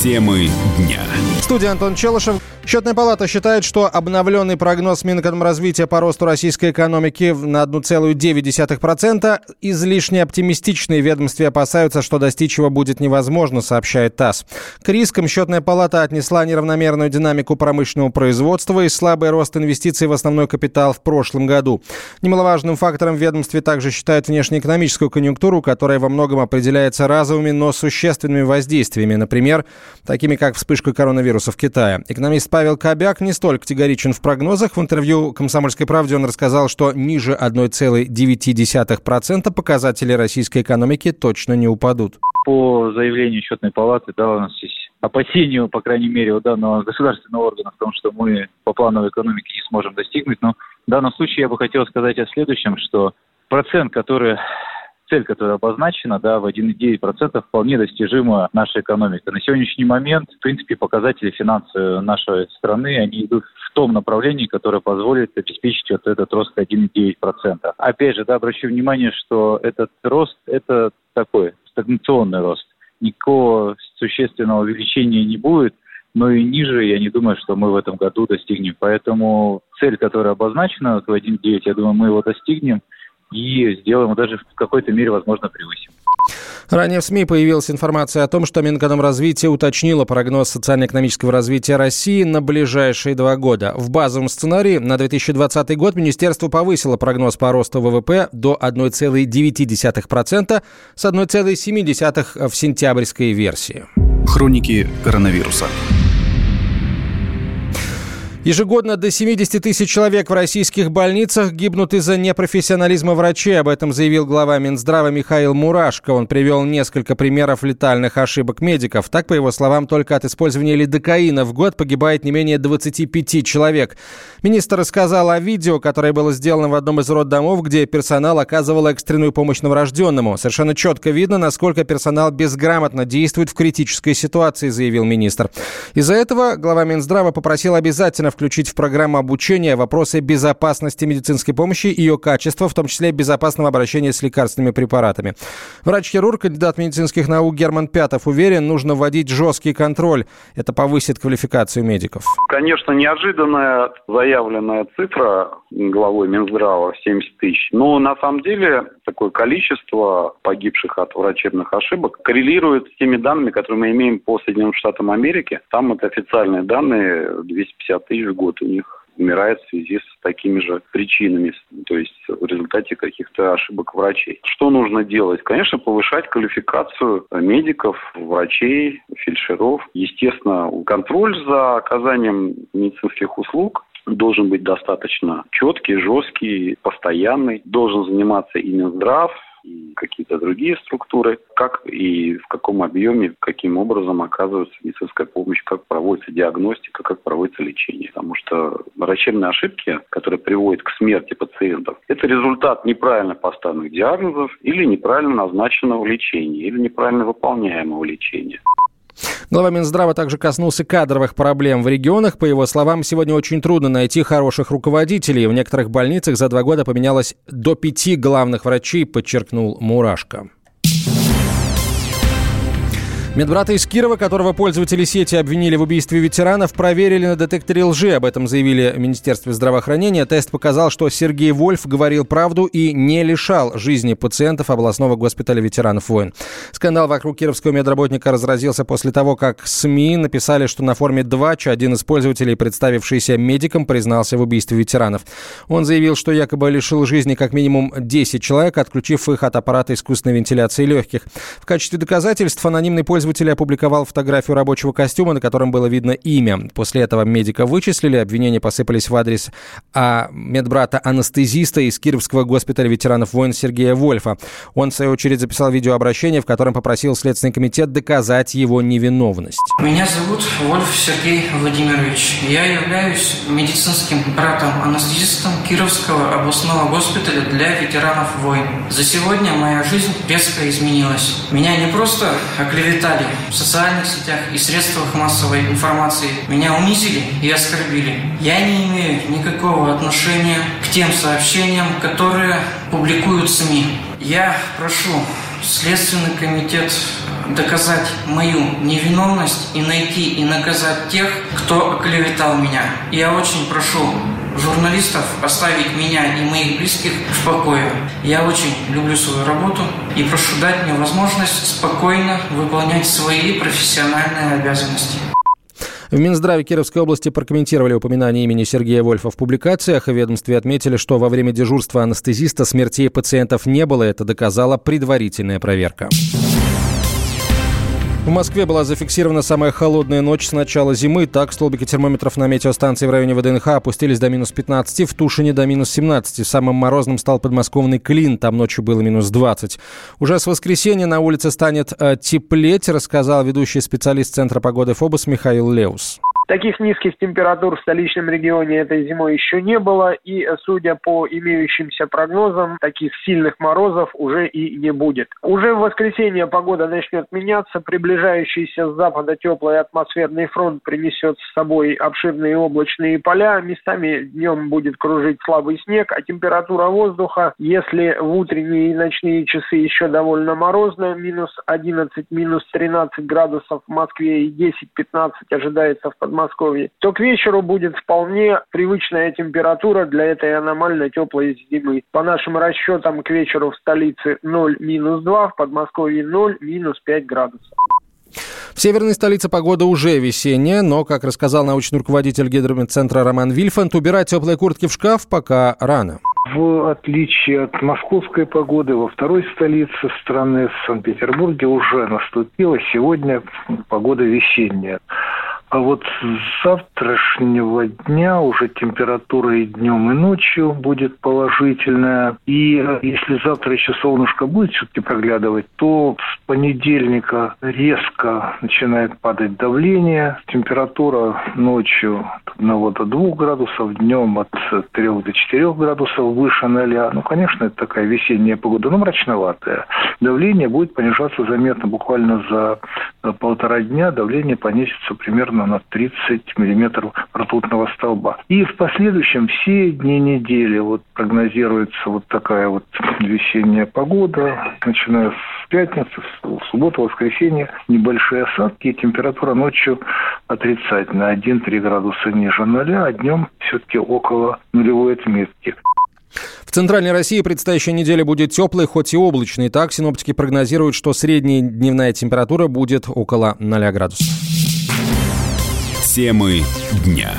Темы дня. Студия Антон Челышев. Счетная палата считает, что обновленный прогноз Минэкономразвития по росту российской экономики на 1,9% излишне оптимистичный. Ведомстве опасаются, что достичь его будет невозможно, сообщает ТАСС. К рискам счетная палата отнесла неравномерную динамику промышленного производства и слабый рост инвестиций в основной капитал в прошлом году. Немаловажным фактором в ведомстве также считают внешнеэкономическую конъюнктуру, которая во многом определяется разовыми, но существенными воздействиями, например, такими как вспышка коронавируса в Китае. Экономист Павел Кобяк не столь категоричен в прогнозах. В интервью «Комсомольской правде» он рассказал, что ниже 1,9% показатели российской экономики точно не упадут. По заявлению счетной палаты, да, у нас есть опасению, по крайней мере, у данного государственного органа в том, что мы по плановой экономике не сможем достигнуть. Но в данном случае я бы хотел сказать о следующем, что процент, который цель, которая обозначена, да, в 1,9% вполне достижима наша экономика. На сегодняшний момент, в принципе, показатели финансов нашей страны, они идут в том направлении, которое позволит обеспечить вот этот рост 1,9%. Опять же, да, обращу внимание, что этот рост – это такой стагнационный рост. Никакого существенного увеличения не будет, но и ниже я не думаю, что мы в этом году достигнем. Поэтому цель, которая обозначена в 1,9, я думаю, мы его достигнем – и сделаем, даже в какой-то мере, возможно, превысим. Ранее в СМИ появилась информация о том, что Минэкономразвитие уточнило прогноз социально-экономического развития России на ближайшие два года. В базовом сценарии на 2020 год Министерство повысило прогноз по росту ВВП до 1,9% с 1,7% в сентябрьской версии. Хроники коронавируса. Ежегодно до 70 тысяч человек в российских больницах гибнут из-за непрофессионализма врачей. Об этом заявил глава Минздрава Михаил Мурашко. Он привел несколько примеров летальных ошибок медиков. Так, по его словам, только от использования лидокаина в год погибает не менее 25 человек. Министр рассказал о видео, которое было сделано в одном из роддомов, где персонал оказывал экстренную помощь новорожденному. Совершенно четко видно, насколько персонал безграмотно действует в критической ситуации, заявил министр. Из-за этого глава Минздрава попросил обязательно включить в программу обучения вопросы безопасности медицинской помощи и ее качества, в том числе безопасного обращения с лекарственными препаратами. Врач-хирург, кандидат медицинских наук Герман Пятов уверен, нужно вводить жесткий контроль. Это повысит квалификацию медиков. Конечно, неожиданная заявленная цифра главой Минздрава 70 тысяч. Но на самом деле такое количество погибших от врачебных ошибок коррелирует с теми данными, которые мы имеем по Соединенным Штатам Америки. Там это официальные данные, 250 тысяч в год у них умирает в связи с такими же причинами, то есть в результате каких-то ошибок врачей. Что нужно делать? Конечно, повышать квалификацию медиков, врачей, фельдшеров. Естественно, контроль за оказанием медицинских услуг должен быть достаточно четкий, жесткий, постоянный. Должен заниматься и Минздрав, какие-то другие структуры, как и в каком объеме, каким образом оказывается медицинская помощь, как проводится диагностика, как проводится лечение. Потому что врачебные ошибки, которые приводят к смерти пациентов, это результат неправильно поставленных диагнозов или неправильно назначенного лечения, или неправильно выполняемого лечения. Глава Минздрава также коснулся кадровых проблем в регионах. По его словам, сегодня очень трудно найти хороших руководителей. В некоторых больницах за два года поменялось до пяти главных врачей, подчеркнул Мурашко. Медбрата из Кирова, которого пользователи сети обвинили в убийстве ветеранов, проверили на детекторе лжи. Об этом заявили в Министерстве здравоохранения. Тест показал, что Сергей Вольф говорил правду и не лишал жизни пациентов областного госпиталя ветеранов войн. Скандал вокруг кировского медработника разразился после того, как СМИ написали, что на форме 2 один из пользователей, представившийся медиком, признался в убийстве ветеранов. Он заявил, что якобы лишил жизни как минимум 10 человек, отключив их от аппарата искусственной вентиляции легких. В качестве доказательств анонимный пользователь пользователь опубликовал фотографию рабочего костюма, на котором было видно имя. После этого медика вычислили, обвинения посыпались в адрес а, медбрата-анестезиста из Кировского госпиталя ветеранов войн Сергея Вольфа. Он, в свою очередь, записал видеообращение, в котором попросил Следственный комитет доказать его невиновность. Меня зовут Вольф Сергей Владимирович. Я являюсь медицинским братом-анестезистом Кировского областного госпиталя для ветеранов войн. За сегодня моя жизнь резко изменилась. Меня не просто оклеветали писали в социальных сетях и средствах массовой информации, меня унизили и оскорбили. Я не имею никакого отношения к тем сообщениям, которые публикуют СМИ. Я прошу Следственный комитет доказать мою невиновность и найти и наказать тех, кто оклеветал меня. Я очень прошу журналистов оставить меня и моих близких в покое. Я очень люблю свою работу и прошу дать мне возможность спокойно выполнять свои профессиональные обязанности. В Минздраве Кировской области прокомментировали упоминание имени Сергея Вольфа в публикациях. В ведомстве отметили, что во время дежурства анестезиста смертей пациентов не было. Это доказала предварительная проверка. В Москве была зафиксирована самая холодная ночь с начала зимы. Так, столбики термометров на метеостанции в районе ВДНХ опустились до минус 15, в Тушине до минус 17. Самым морозным стал подмосковный Клин, там ночью было минус 20. Уже с воскресенья на улице станет э, теплеть, рассказал ведущий специалист Центра погоды ФОБОС Михаил Леус. Таких низких температур в столичном регионе этой зимой еще не было, и, судя по имеющимся прогнозам, таких сильных морозов уже и не будет. Уже в воскресенье погода начнет меняться, приближающийся с запада теплый атмосферный фронт принесет с собой обширные облачные поля, местами днем будет кружить слабый снег, а температура воздуха, если в утренние и ночные часы еще довольно морозная, минус 11, минус 13 градусов в Москве и 10-15 ожидается в Подмосковье, Подмосковье, то к вечеру будет вполне привычная температура для этой аномально теплой зимы. По нашим расчетам, к вечеру в столице 0 минус 2, в Подмосковье 0 минус 5 градусов. В северной столице погода уже весенняя, но, как рассказал научный руководитель гидрометцентра Роман Вильфанд, убирать теплые куртки в шкаф пока рано. В отличие от московской погоды, во второй столице страны, в Санкт-Петербурге, уже наступила сегодня погода весенняя. А вот с завтрашнего дня уже температура и днем, и ночью будет положительная. И э, если завтра еще солнышко будет все-таки проглядывать, то с понедельника резко начинает падать давление. Температура ночью 1 до 2 градусов, днем от 3 до 4 градусов выше 0. Ну, конечно, это такая весенняя погода, но мрачноватая. Давление будет понижаться заметно. Буквально за э, полтора дня давление понизится примерно на 30 миллиметров ртутного столба. И в последующем все дни недели вот прогнозируется вот такая вот весенняя погода, начиная с пятницы, в субботу, воскресенье, небольшие осадки, и температура ночью отрицательная, 1-3 градуса ниже нуля, а днем все-таки около нулевой отметки. В Центральной России предстоящая неделя будет теплой, хоть и облачной. Так синоптики прогнозируют, что средняя дневная температура будет около 0 градусов. Темы дня.